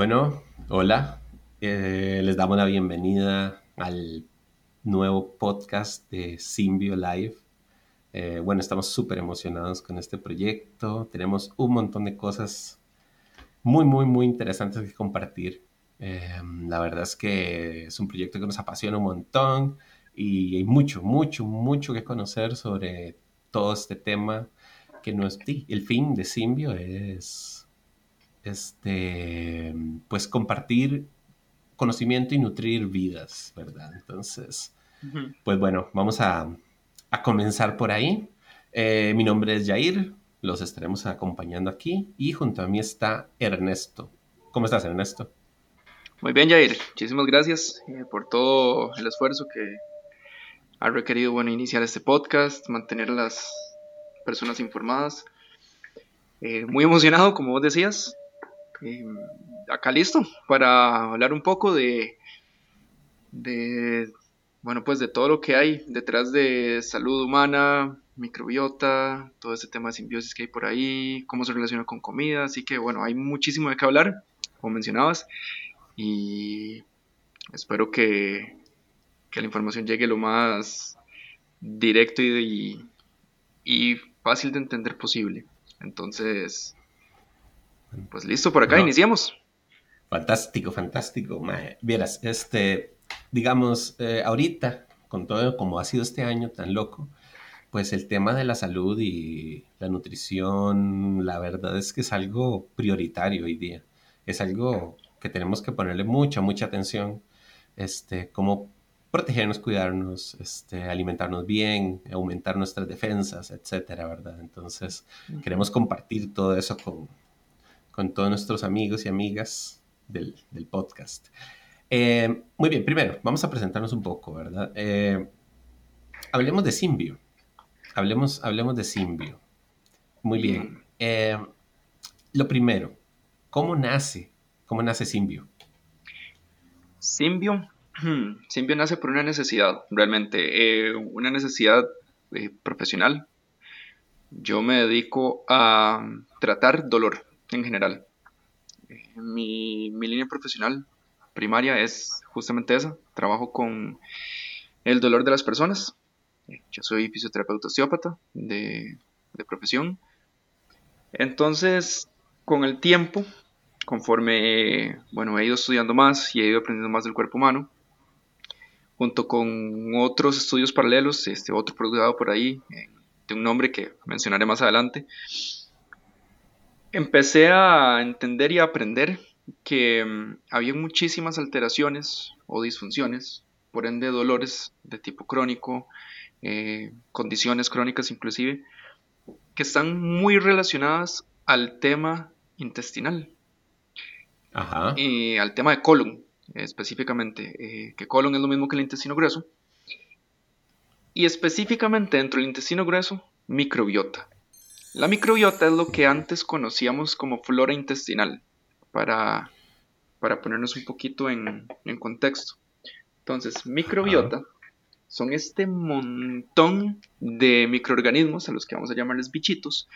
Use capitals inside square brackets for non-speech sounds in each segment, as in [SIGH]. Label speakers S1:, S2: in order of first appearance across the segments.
S1: Bueno, hola. Eh, les damos la bienvenida al nuevo podcast de Symbio Live. Eh, bueno, estamos súper emocionados con este proyecto. Tenemos un montón de cosas muy, muy, muy interesantes que compartir. Eh, la verdad es que es un proyecto que nos apasiona un montón y hay mucho, mucho, mucho que conocer sobre todo este tema que no es el fin de Symbio es este, pues compartir conocimiento y nutrir vidas, ¿verdad? Entonces, pues bueno, vamos a, comenzar por ahí. Eh, mi nombre es Jair, los estaremos acompañando aquí y junto a mí está Ernesto. ¿Cómo estás, Ernesto?
S2: Muy bien, Jair. Muchísimas gracias eh, por todo el esfuerzo que ha requerido bueno, iniciar este podcast, mantener a las personas informadas. Eh, muy emocionado, como vos decías, Acá listo para hablar un poco de, bueno, pues de todo lo que hay detrás de salud humana, microbiota, todo ese tema de simbiosis que hay por ahí, cómo se relaciona con comida, así que bueno, hay muchísimo de qué hablar, como mencionabas, y espero que, que la información llegue lo más directo y, y fácil de entender posible. Entonces, pues listo, por acá, iniciamos.
S1: Fantástico, fantástico. Vieras, este, digamos, eh, ahorita, con todo como ha sido este año tan loco, pues el tema de la salud y la nutrición, la verdad es que es algo prioritario hoy día. Es algo que tenemos que ponerle mucha, mucha atención. Este, cómo protegernos, cuidarnos, este, alimentarnos bien, aumentar nuestras defensas, etcétera, ¿verdad? Entonces, queremos compartir todo eso con, con todos nuestros amigos y amigas del, podcast. Eh, muy bien, primero, vamos a presentarnos un poco, ¿verdad? Eh, hablemos de Simbio. Hablemos, hablemos de Simbio. Muy bien. Eh, lo primero, ¿cómo nace? ¿Cómo nace Simbio?
S2: Simbio, [CLEARS THROAT] Simbio nace por una necesidad, realmente, una necesidad profesional. Yo me dedico a tratar dolor, en general. Mi, línea profesional primaria es justamente esa. Trabajo con el dolor de las personas. Yo soy fisioterapeuta osteópata de, de profesión. Entonces, con el tiempo, conforme bueno, he ido estudiando más y he ido aprendiendo más del cuerpo humano, junto con otros estudios paralelos, este, otro producido por ahí, eh, de un nombre que mencionaré más adelante, empecé a entender y a aprender que mm, había muchísimas alteraciones o disfunciones, por ende dolores de tipo crónico, eh, condiciones crónicas inclusive, que están muy relacionadas al tema intestinal. Y al tema de colon específicamente, eh, que colon es lo mismo que el intestino grueso, y específicamente dentro del intestino grueso, microbiota. La microbiota es lo que antes conocíamos como flora intestinal, para, para ponernos un poquito en, contexto. Entonces, microbiota son este montón de microorganismos, a los que vamos a llamarles bichitos,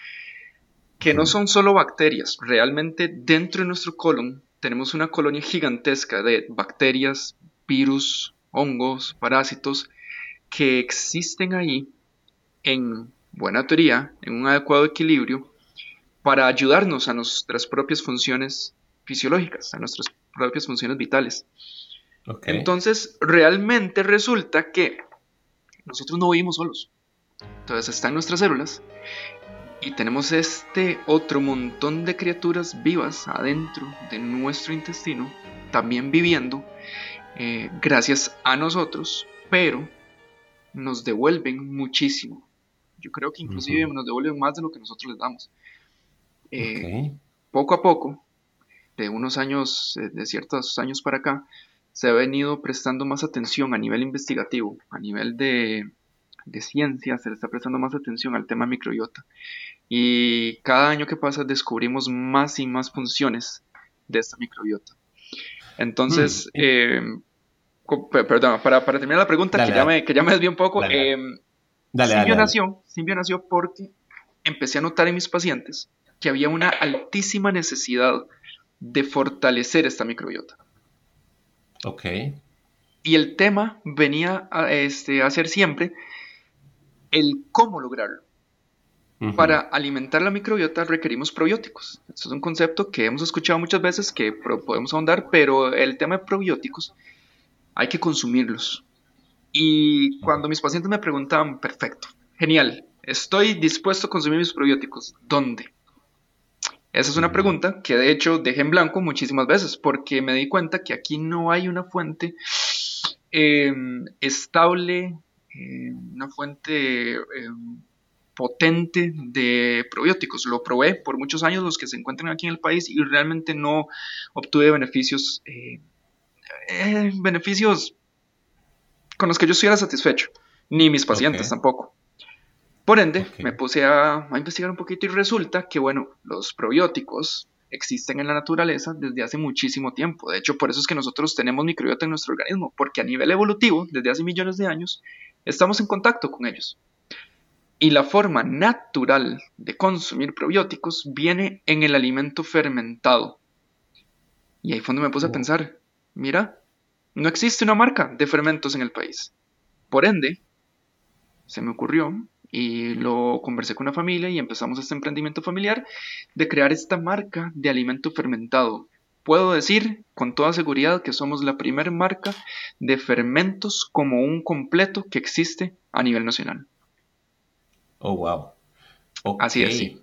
S2: que no son solo bacterias, realmente dentro de nuestro colon tenemos una colonia gigantesca de bacterias, virus, hongos, parásitos, que existen ahí en buena teoría, en un adecuado equilibrio, para ayudarnos a nuestras propias funciones fisiológicas, a nuestras propias funciones vitales. Entonces, realmente resulta que nosotros no vivimos solos. Entonces, están nuestras células y tenemos este otro montón de criaturas vivas adentro de nuestro intestino, también viviendo eh, gracias a nosotros, pero nos devuelven muchísimo. Yo creo que inclusive nos devuelven más de lo que nosotros les damos. Eh, poco a poco, de unos años, eh, de ciertos años para acá, se ha venido prestando más atención a nivel investigativo, a nivel de, de ciencia, se le está prestando más atención al tema microbiota. Y cada año que pasa descubrimos más y más funciones de esta microbiota. Entonces, mm. eh, perdón, para, terminar la pregunta, que, Ya me, que ya me desvié un poco, Dale, nació, nació porque empecé a notar en mis pacientes que había una altísima necesidad de fortalecer esta microbiota.
S1: Ok.
S2: Y el tema venía a, este, a ser siempre el cómo lograrlo. Para alimentar la microbiota requerimos probióticos. Esto es un concepto que hemos escuchado muchas veces que podemos ahondar, pero el tema de probióticos hay que consumirlos. Y cuando mis pacientes me preguntaban, perfecto, genial, estoy dispuesto a consumir mis probióticos, ¿dónde? Esa es una pregunta que de hecho dejé en blanco muchísimas veces porque me di cuenta que aquí no hay una fuente em, estable, em, una fuente em, potente de probióticos. Lo probé por muchos años los que se encuentran aquí en el país y realmente no obtuve beneficios, eh, eh, beneficios con los que yo estuviera satisfecho, ni mis pacientes tampoco. Por ende, me puse a, a, investigar un poquito y resulta que, bueno, los probióticos existen en la naturaleza desde hace muchísimo tiempo. De hecho, por eso es que nosotros tenemos microbiota en nuestro organismo, porque a nivel evolutivo, desde hace millones de años, estamos en contacto con ellos. Y la forma natural de consumir probióticos viene en el alimento fermentado. Y ahí fue donde me puse a pensar, mira, no existe una marca de fermentos en el país. Por ende, se me ocurrió y lo conversé con una familia y empezamos este emprendimiento familiar de crear esta marca de alimento fermentado. Puedo decir con toda seguridad que somos la primera marca de fermentos como un completo que existe a nivel nacional.
S1: Oh, wow.
S2: Así es.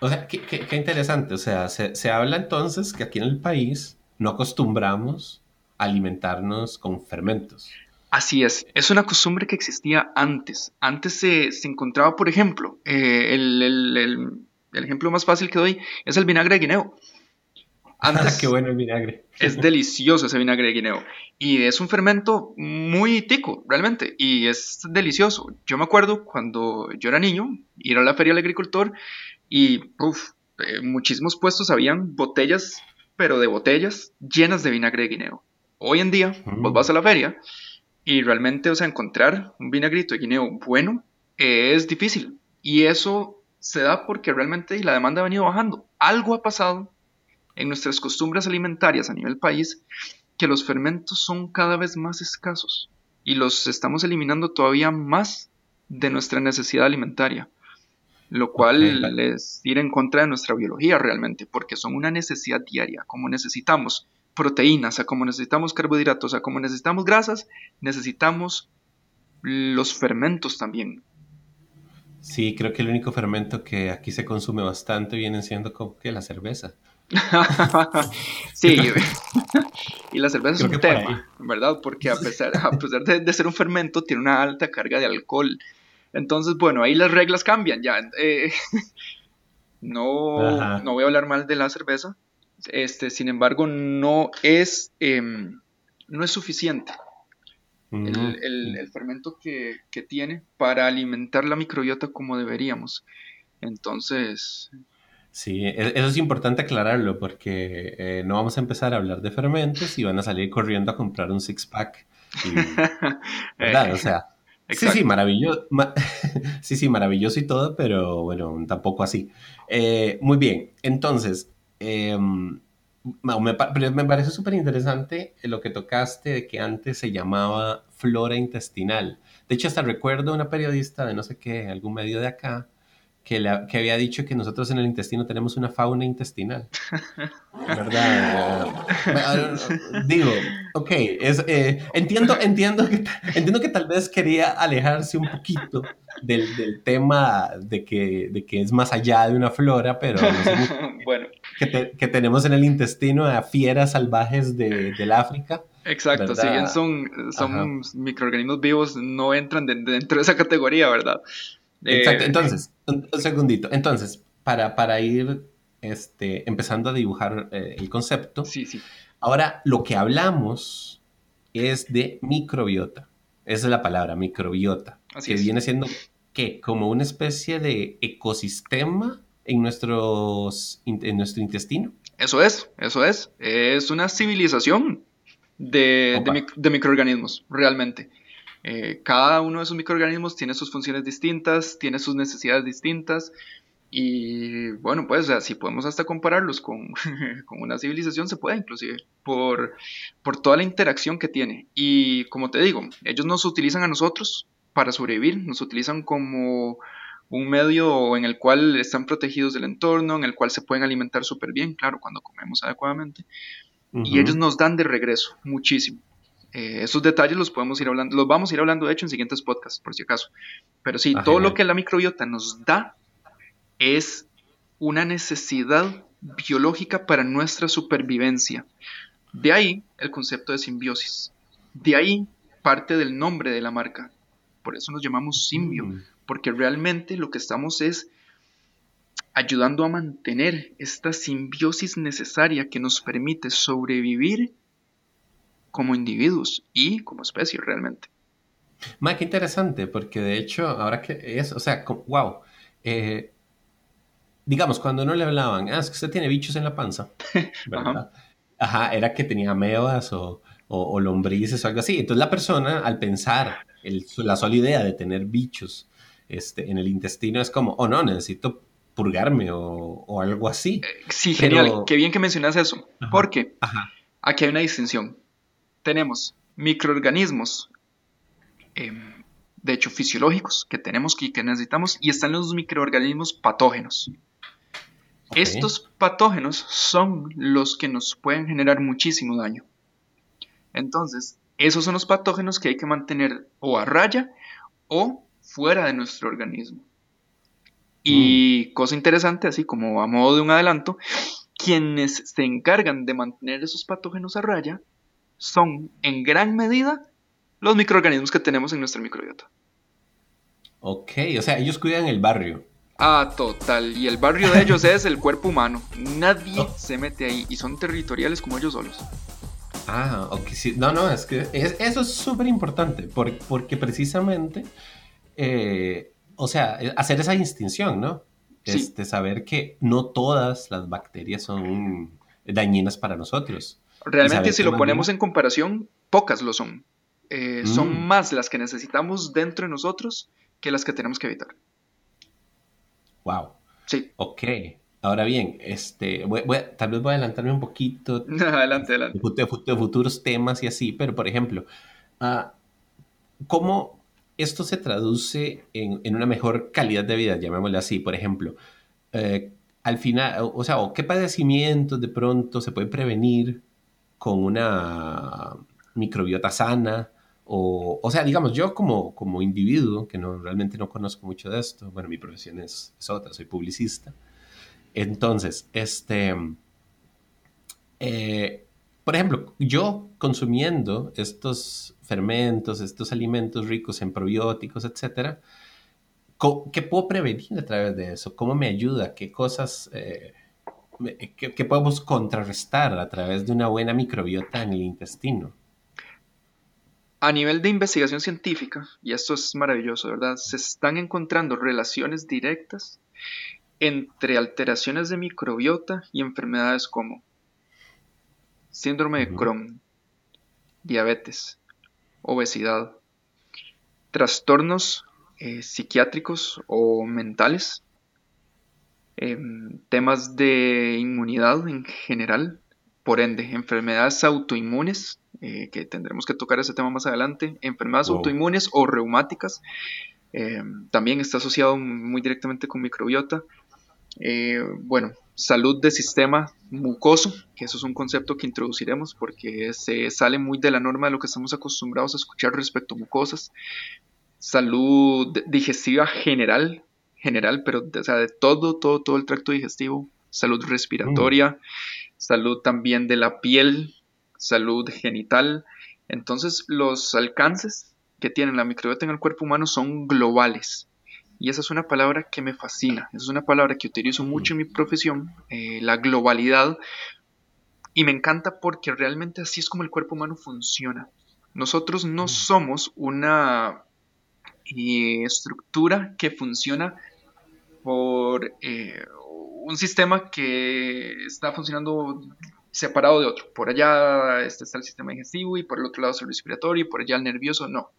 S1: O sea, qué, interesante. O sea, se, habla entonces que aquí en el país no acostumbramos alimentarnos con fermentos.
S2: Así es, es una costumbre que existía antes. Antes se, encontraba, por ejemplo, eh, el, ejemplo más fácil que doy es el vinagre de guineo.
S1: Antes, Qué bueno el vinagre.
S2: Es delicioso ese vinagre de guineo. Y es un fermento muy tico, realmente. Y es delicioso. Yo me acuerdo cuando yo era niño, ir a la feria del agricultor y uf, eh, muchísimos puestos habían botellas, pero de botellas llenas de vinagre de guineo. Hoy en día, vos vas a la feria y realmente, o sea, encontrar un vinagrito de guineo bueno es difícil. Y eso se da porque realmente la demanda ha venido bajando. Algo ha pasado en nuestras costumbres alimentarias a nivel país que los fermentos son cada vez más escasos y los estamos eliminando todavía más de nuestra necesidad alimentaria, lo cual es ir en contra de nuestra biología realmente, porque son una necesidad diaria, como necesitamos proteínas, o sea, como necesitamos carbohidratos, o sea, como necesitamos grasas, necesitamos los fermentos también.
S1: Sí, creo que el único fermento que aquí se consume bastante viene siendo como que la cerveza. [LAUGHS]
S2: sí, y la cerveza es un tema, ¿verdad? Porque a pesar, a pesar de, ser un fermento, tiene una alta carga de alcohol. Entonces, bueno, ahí las reglas cambian ya. Eh, [LAUGHS] no, no voy a hablar mal de la cerveza. Este, sin embargo, no es, em, no es suficiente el, fermento que, que tiene para alimentar la microbiota como deberíamos. Entonces,
S1: Sí, e-, eso es importante aclararlo porque eh, no vamos a empezar a hablar de fermentos y van a salir corriendo a comprar un six-pack. [LAUGHS] ¿Verdad? O sea, sí, sí, maravilloso. [LAUGHS] sí, sí, maravilloso y todo, pero bueno, tampoco así. Eh, muy bien, entonces, em, me, me, parece súper interesante lo que tocaste de que antes se llamaba flora intestinal. De hecho, hasta recuerdo una periodista de no sé qué, algún medio de acá, que, que, había dicho que nosotros en el intestino tenemos una fauna intestinal. [LAUGHS] ¿Verdad? digo, ok, es, eh, entiendo, entiendo, que, entiendo que tal vez quería alejarse un poquito del, del tema de que, de que, es más allá de una flora, pero
S2: bueno. [LAUGHS]
S1: que, que, tenemos en el intestino a fieras salvajes de, del África.
S2: Exacto, si bien son, son microorganismos vivos, no entran dentro de esa categoría, ¿verdad?
S1: Exacto, eh, entonces, un, segundito. Entonces, para, para ir este, empezando a dibujar eh, el concepto,
S2: sí, sí.
S1: ahora lo que hablamos es de microbiota. Esa es la palabra, microbiota. que viene siendo, ¿qué? Como una especie de ecosistema en, nuestros, en nuestro intestino.
S2: Eso es, eso es. Es una civilización de, de, de microorganismos, realmente. Eh, cada uno de esos microorganismos tiene sus funciones distintas, tiene sus necesidades distintas Y bueno, pues si podemos hasta compararlos con, [LAUGHS] con, una civilización, se puede inclusive, por, por toda la interacción que tiene. Y como te digo, ellos nos utilizan a nosotros para sobrevivir, nos utilizan como un medio en el cual están protegidos del entorno, en el cual se pueden alimentar súper bien, claro, cuando comemos adecuadamente. Y ellos nos dan de regreso muchísimo. Eh, esos detalles los podemos ir hablando, los vamos a ir hablando de hecho en siguientes podcasts, por si acaso. Pero sí, ah, todo lo que la microbiota nos da es una necesidad biológica para nuestra supervivencia. De ahí el concepto de simbiosis. De ahí parte del nombre de la marca. Por eso nos llamamos simbio, mm. Porque realmente lo que estamos es ayudando a mantener esta simbiosis necesaria que nos permite sobrevivir como individuos y como especie realmente.
S1: Más que interesante, porque de hecho, ahora que es, o sea, wow, eh, digamos, cuando no le hablaban, ah, es que usted tiene bichos en la panza, [LAUGHS] ¿verdad? Ajá. era que tenía amebas o, o, lombrices o algo así. Entonces la persona, al pensar la sola idea de tener bichos este, en el intestino, es como, oh no, necesito purgarme o, o algo así.
S2: Eh, sí, genial. Qué bien que mencionas eso. Porque aquí hay una distinción. Tenemos microorganismos, em, de hecho fisiológicos, que tenemos y que necesitamos, y están los microorganismos patógenos. Estos patógenos son los que nos pueden generar muchísimo daño. Entonces, esos son los patógenos que hay que mantener o a raya o fuera de nuestro organismo. Y mm. cosa interesante, así como a modo de un adelanto, quienes se encargan de mantener esos patógenos a raya son en gran medida los microorganismos que tenemos en nuestra microbiota.
S1: Ok, o sea, ellos cuidan el barrio.
S2: Ah, total. Y el barrio de ellos es el cuerpo humano. Nadie oh. se mete ahí y son territoriales como ellos solos.
S1: Ah, ok, sí. No, no, es que eso es súper importante porque, precisamente, eh, o sea, hacer esa distinción, ¿no? Este, saber que no todas las bacterias son dañinas para nosotros.
S2: Realmente, si lo ponemos en comparación, pocas lo son. Eh, son mm. más las que necesitamos dentro de nosotros que las que tenemos que evitar.
S1: Wow. Sí. Ok. Ahora bien, este, tal vez voy a adelantarme un poquito. [LAUGHS]
S2: adelante, adelante.
S1: De, futuros temas y así, pero por ejemplo, uh, ¿cómo esto se traduce en, una mejor calidad de vida, llamémosle así? Por ejemplo, eh, al final, o sea, ¿qué padecimientos de pronto se pueden prevenir con una microbiota sana? O, sea, digamos, yo como, como individuo, que no, realmente no conozco mucho de esto, bueno, mi profesión es, otra, soy publicista. Entonces, este, eh, por ejemplo, yo consumiendo estos fermentos, estos alimentos ricos en probióticos, etcétera, ¿qué puedo prevenir a través de eso? ¿Cómo me ayuda? ¿Qué cosas, eh, qué podemos contrarrestar a través de una buena microbiota en el intestino?
S2: A nivel de investigación científica, y esto es maravilloso, ¿verdad? Se están encontrando relaciones directas entre alteraciones de microbiota y enfermedades como síndrome de Crohn, diabetes, obesidad, trastornos eh, psiquiátricos o mentales, em, temas de inmunidad en general, por ende, enfermedades autoinmunes eh, que tendremos que tocar ese tema más adelante, enfermedades autoinmunes o reumáticas, eh, también está asociado muy directamente con microbiota. Eh, bueno, salud del sistema mucoso, que eso es un concepto que introduciremos porque se sale muy de la norma de lo que estamos acostumbrados a escuchar respecto a mucosas. Salud digestiva general, general, pero o sea, de todo, todo, todo el tracto digestivo. Salud respiratoria, mm. salud también de la piel, salud genital. Entonces los alcances que tiene la microbiota en el cuerpo humano son globales. Y esa es una palabra que me fascina, esa es una palabra que utilizo mucho en mi profesión, eh, la globalidad. Y me encanta porque realmente así es como el cuerpo humano funciona. Nosotros no mm. somos una eh, estructura que funciona por eh, un sistema que está funcionando separado de otro. Por allá este está el sistema digestivo y por el otro lado es el respiratorio y por allá el nervioso. No.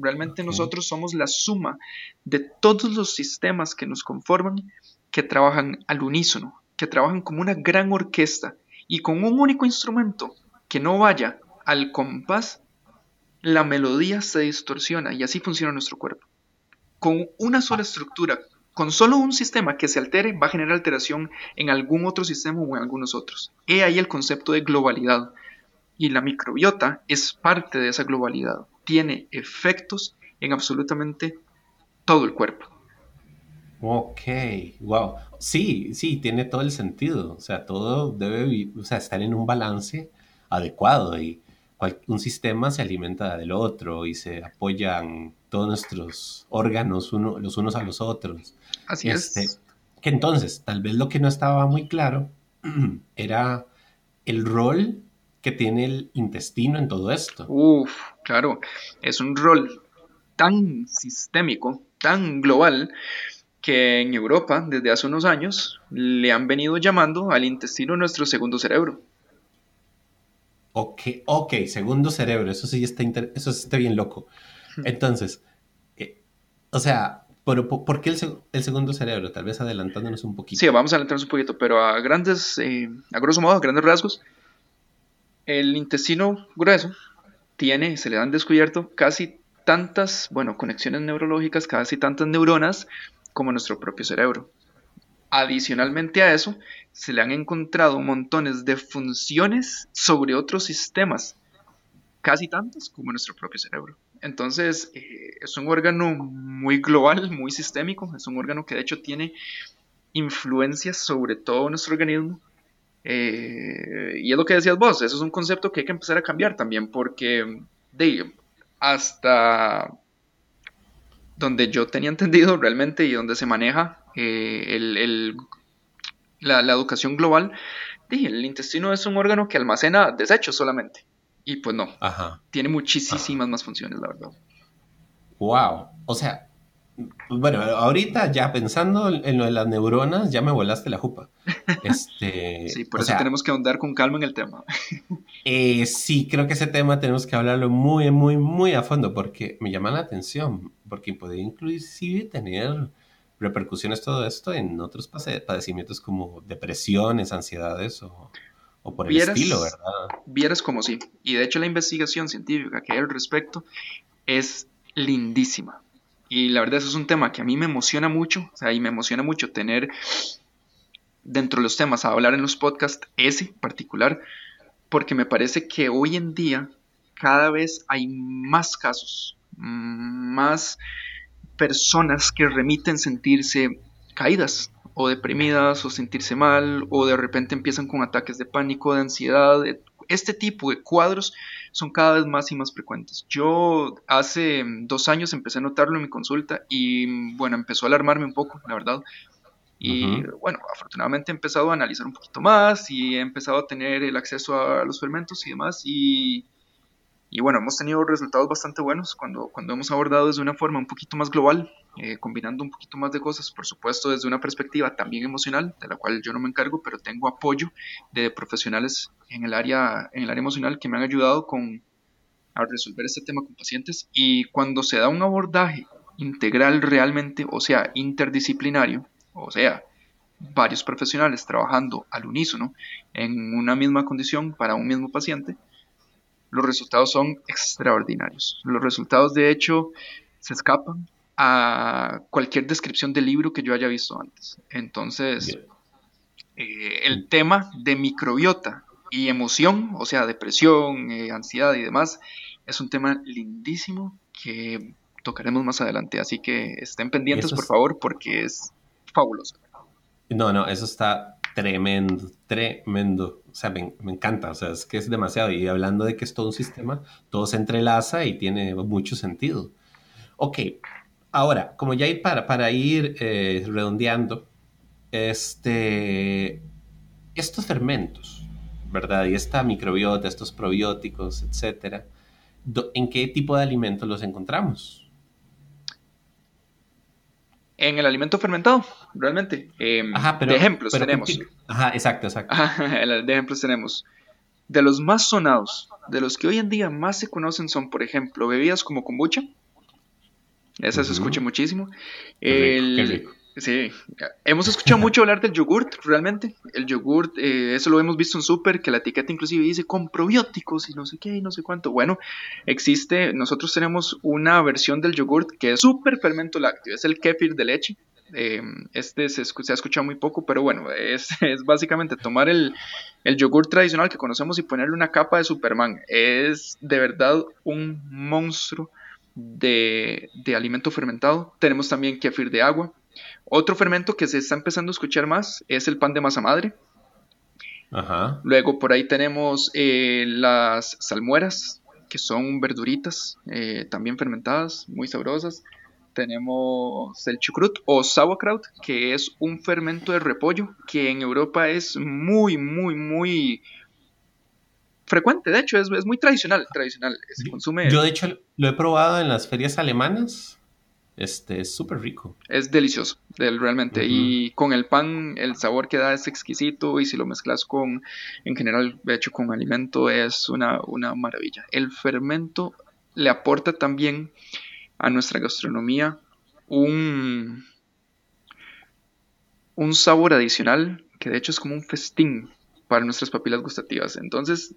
S2: Realmente nosotros somos la suma de todos los sistemas que nos conforman que trabajan al unísono, que trabajan como una gran orquesta y con un único instrumento que no vaya al compás, la melodía se distorsiona y así funciona nuestro cuerpo. Con una sola estructura, con solo un sistema que se altere, va a generar alteración en algún otro sistema o en algunos otros. He ahí el concepto de globalidad. Y la microbiota es parte de esa globalidad. Tiene efectos en absolutamente todo el cuerpo.
S1: Ok, wow. Sí, sí, tiene todo el sentido. O sea, todo debe o sea, estar en un balance adecuado y un sistema se alimenta del otro y se apoyan todos nuestros órganos los unos a los otros.
S2: Así es. Este,
S1: que entonces, tal vez lo que no estaba muy claro [CLEARS THROAT] era el rol que tiene el intestino en todo esto.
S2: Uf, claro, es un rol tan sistémico, tan global, que en Europa, desde hace unos años, le han venido llamando al intestino nuestro segundo cerebro.
S1: Ok, ok, segundo cerebro, eso sí está, eso está bien loco. Entonces, eh, o sea, pero ¿por qué el, segundo cerebro? Tal vez adelantándonos un poquito.
S2: Sí, vamos a adelantarnos un poquito, pero a grandes, eh, a grosso modo, a grandes rasgos, el intestino grueso tiene, se le han descubierto casi tantas, bueno, conexiones neurológicas, casi tantas neuronas como nuestro propio cerebro. Adicionalmente a eso, se le han encontrado montones de funciones sobre otros sistemas, casi tantas como nuestro propio cerebro. Entonces, eh, es un órgano muy global, muy sistémico, es un órgano que de hecho tiene influencias sobre todo nuestro organismo. Eh, y es lo que decías vos, eso es un concepto que hay que empezar a cambiar también, porque de, hasta donde yo tenía entendido realmente y donde se maneja eh, el, la, educación global, el intestino es un órgano que almacena desechos solamente. Y pues no, tiene muchísimas más funciones, la verdad.
S1: Wow, o sea, bueno, ahorita ya pensando en lo de las neuronas, ya me volaste la jupa. [LAUGHS] Este,
S2: sí, por eso tenemos que ahondar con calma en el tema. [LAUGHS]
S1: Eh, sí, creo que ese tema tenemos que hablarlo muy, muy, muy a fondo porque me llama la atención, porque puede inclusive tener repercusiones todo esto en otros padecimientos como depresiones, ansiedades o, por el estilo, ¿verdad?
S2: Vieras como sí. Y de hecho la investigación científica que hay al respecto es lindísima. Y la verdad eso es un tema que a mí me emociona mucho, o sea, y me emociona mucho tener dentro de los temas a hablar en los podcasts ese particular, porque me parece que hoy en día cada vez hay más casos, más personas que remiten sentirse caídas o deprimidas o sentirse mal o de repente empiezan con ataques de pánico, de ansiedad. Este tipo de cuadros son cada vez más y más frecuentes. Yo hace dos años empecé a notarlo en mi consulta y bueno, empezó a alarmarme un poco, la verdad. Y bueno, afortunadamente he empezado a analizar un poquito más y he empezado a tener el acceso a los fermentos y demás y y bueno, hemos tenido resultados bastante buenos cuando, cuando hemos abordado desde una forma un poquito más global, eh, combinando un poquito más de cosas, por supuesto desde una perspectiva también emocional, de la cual yo no me encargo, pero tengo apoyo de profesionales en el área, en el área emocional que me han ayudado con, a resolver este tema con pacientes. Y cuando se da un abordaje integral realmente, o sea, interdisciplinario, o sea, varios profesionales trabajando al unísono en una misma condición para un mismo paciente, los resultados son extraordinarios. Los resultados, de hecho, se escapan a cualquier descripción de libro que yo haya visto antes. Entonces, eh, el tema de microbiota y emoción, o sea, depresión, eh, ansiedad y demás, es un tema lindísimo que tocaremos más adelante. Así que estén pendientes, por favor, porque es fabuloso.
S1: No, no, eso está tremendo, tremendo. O sea, me, encanta, o sea, es que es demasiado. Y hablando de que es todo un sistema, todo se entrelaza y tiene mucho sentido. Ok, ahora, como ya ir para, para ir eh, redondeando, este, estos fermentos, ¿verdad? Y esta microbiota, estos probióticos, etcétera, ¿en qué tipo de alimentos los encontramos?
S2: en el alimento fermentado, realmente. Em, de ejemplos tenemos.
S1: Ajá, exacto, exacto.
S2: de ejemplos tenemos. De los más sonados, de los que hoy en día más se conocen son, por ejemplo, bebidas como kombucha. Esa se escucha muchísimo. el, Sí, hemos escuchado [LAUGHS] mucho hablar del yogurt, realmente. El yogurt, eh, eso lo hemos visto en súper, que la etiqueta inclusive dice con probióticos y no sé qué y no sé cuánto. Bueno, existe, nosotros tenemos una versión del yogurt que es súper fermento lácteo, es el kefir de leche. Eh, este se, ha escuchado muy poco, pero bueno, [LAUGHS] es, básicamente tomar el, el yogur tradicional que conocemos y ponerle una capa de Superman. Es de verdad un monstruo de, de alimento fermentado. Tenemos también kefir de agua otro fermento que se está empezando a escuchar más es el pan de masa madre. Luego por ahí tenemos eh, las salmueras, que son verduritas eh, también fermentadas, muy sabrosas. Tenemos el chucrut o sauerkraut, que es un fermento de repollo que en Europa es muy, muy, muy frecuente. De hecho, es, muy tradicional. tradicional. Se consume.
S1: Yo, de hecho, lo he probado en las ferias alemanas este, es súper rico.
S2: Es delicioso, realmente. Y con el pan, el sabor que da es exquisito. Y si lo mezclas con, en general, de hecho, con alimento, es una, una maravilla. El fermento le aporta también a nuestra gastronomía un, un sabor adicional que de hecho es como un festín para nuestras papilas gustativas. Entonces,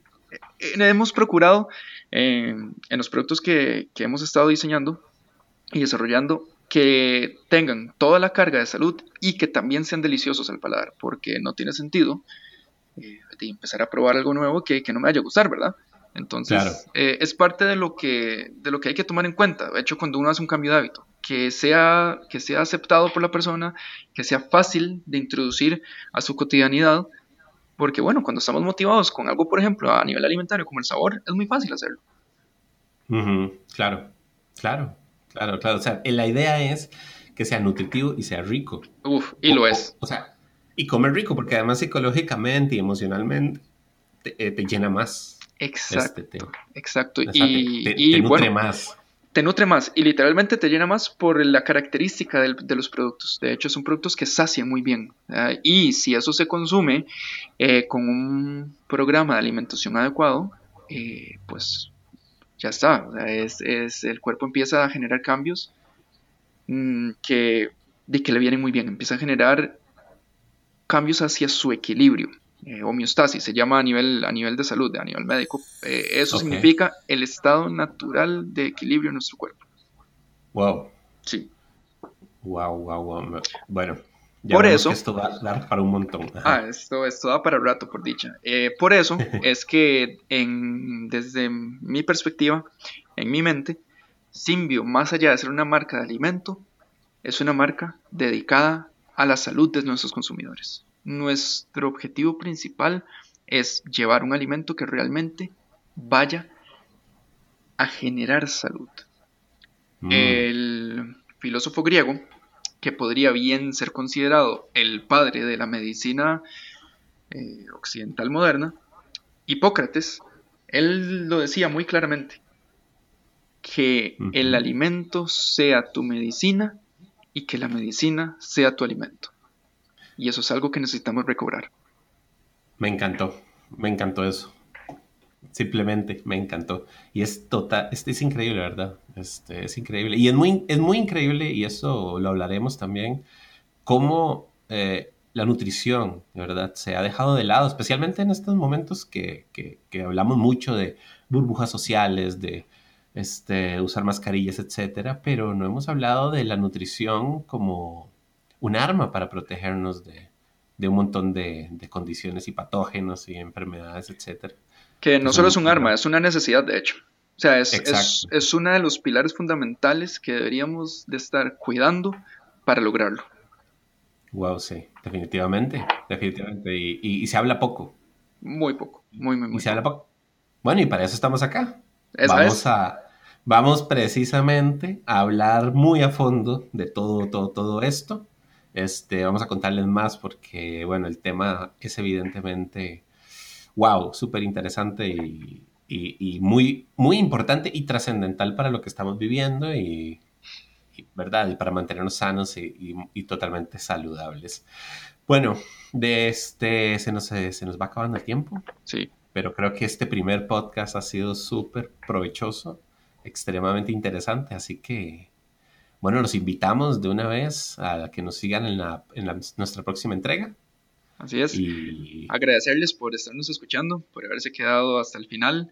S2: eh, hemos procurado eh, en los productos que, que hemos estado diseñando y desarrollando que tengan toda la carga de salud y que también sean deliciosos al paladar, porque no tiene sentido eh, empezar a probar algo nuevo que, que, no me vaya a gustar, ¿verdad? Entonces, eh, es parte de lo, que, de lo que hay que tomar en cuenta, de hecho, cuando uno hace un cambio de hábito, que sea, que sea aceptado por la persona, que sea fácil de introducir a su cotidianidad, porque bueno, cuando estamos motivados con algo, por ejemplo, a nivel alimentario como el sabor, es muy fácil hacerlo.
S1: Claro, claro. Claro, claro. O sea, la idea es que sea nutritivo y sea rico.
S2: Uf, y lo es.
S1: O, sea, y comer rico, porque además psicológicamente y emocionalmente te, eh, llena más.
S2: Exacto. Este, exacto.
S1: Y, te, nutre más.
S2: Te nutre más y literalmente te llena más por la característica de los productos. De hecho, son productos que sacian muy bien. Y si eso se consume eh, con un programa de alimentación adecuado, eh, pues ya está. es, el cuerpo empieza a generar cambios mm, que, de que le vienen muy bien. Empieza a generar cambios hacia su equilibrio. Eh, homeostasis se llama a nivel, a nivel de salud, a nivel médico. Eh, eso significa el estado natural de equilibrio en nuestro cuerpo.
S1: Wow.
S2: Sí.
S1: Wow, wow, wow. Bueno,
S2: por eso.
S1: esto va a dar para un montón.
S2: Ah, esto, esto da para rato, por dicha. Eh, por eso [LAUGHS] es que, en, desde mi perspectiva, en mi mente, Simbio, más allá de ser una marca de alimento, es una marca dedicada a la salud de nuestros consumidores. Nuestro objetivo principal es llevar un alimento que realmente vaya a generar salud. Mm. El filósofo griego que podría bien ser considerado el padre de la medicina eh, occidental moderna, Hipócrates, él lo decía muy claramente, que el alimento sea tu medicina y que la medicina sea tu alimento. Y eso es algo que necesitamos recobrar.
S1: Me encantó, me encantó eso. Simplemente me encantó. Y es total, es, es increíble, ¿verdad? Este, es increíble. Y es muy, es muy increíble, y eso lo hablaremos también, cómo eh, la nutrición, ¿verdad? Se ha dejado de lado, especialmente en estos momentos que, que, que hablamos mucho de burbujas sociales, de este, usar mascarillas, etcétera, pero no hemos hablado de la nutrición como un arma para protegernos de, de un montón de, de, condiciones y patógenos y enfermedades, etcétera.
S2: Que no solo es un arma, es una necesidad, de hecho. O sea, es, es, es, uno de los pilares fundamentales que deberíamos de estar cuidando para lograrlo.
S1: Wow, sí, definitivamente, definitivamente. Y, y, se habla poco.
S2: Muy poco, muy, muy, muy.
S1: Y se habla poco. Bueno, y para eso estamos acá. vamos a, vamos precisamente a hablar muy a fondo de todo, todo, todo esto. Este, vamos a contarles más porque, bueno, el tema es evidentemente wow, súper interesante y, muy, muy importante y trascendental para lo que estamos viviendo y, ¿verdad? Y para mantenernos sanos y, totalmente saludables. Bueno, de este se nos, se nos va acabando el tiempo.
S2: Sí.
S1: Pero creo que este primer podcast ha sido súper provechoso, extremadamente interesante, así que bueno, los invitamos de una vez a que nos sigan en, la, en nuestra próxima entrega.
S2: Así es. Y... Agradecerles por estarnos escuchando, por haberse quedado hasta el final.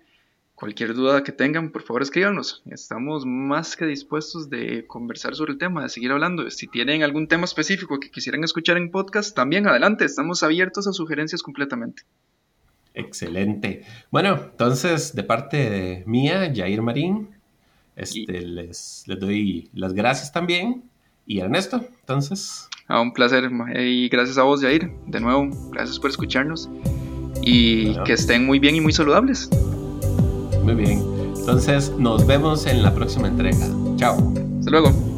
S2: Cualquier duda que tengan, por favor escríbanos. Estamos más que dispuestos de conversar sobre el tema, de seguir hablando. Si tienen algún tema específico que quisieran escuchar en podcast, también adelante. Estamos abiertos a sugerencias completamente.
S1: Excelente. Bueno, entonces, de parte de mía, Jair Marín, este, les, les doy las gracias también. Y Ernesto, entonces.
S2: Ah, un placer. Y gracias a vos, Jair. De nuevo, gracias por escucharnos. Y que estén muy bien y muy saludables.
S1: Muy bien. Entonces, nos vemos en la próxima entrega. Chao.
S2: Hasta luego.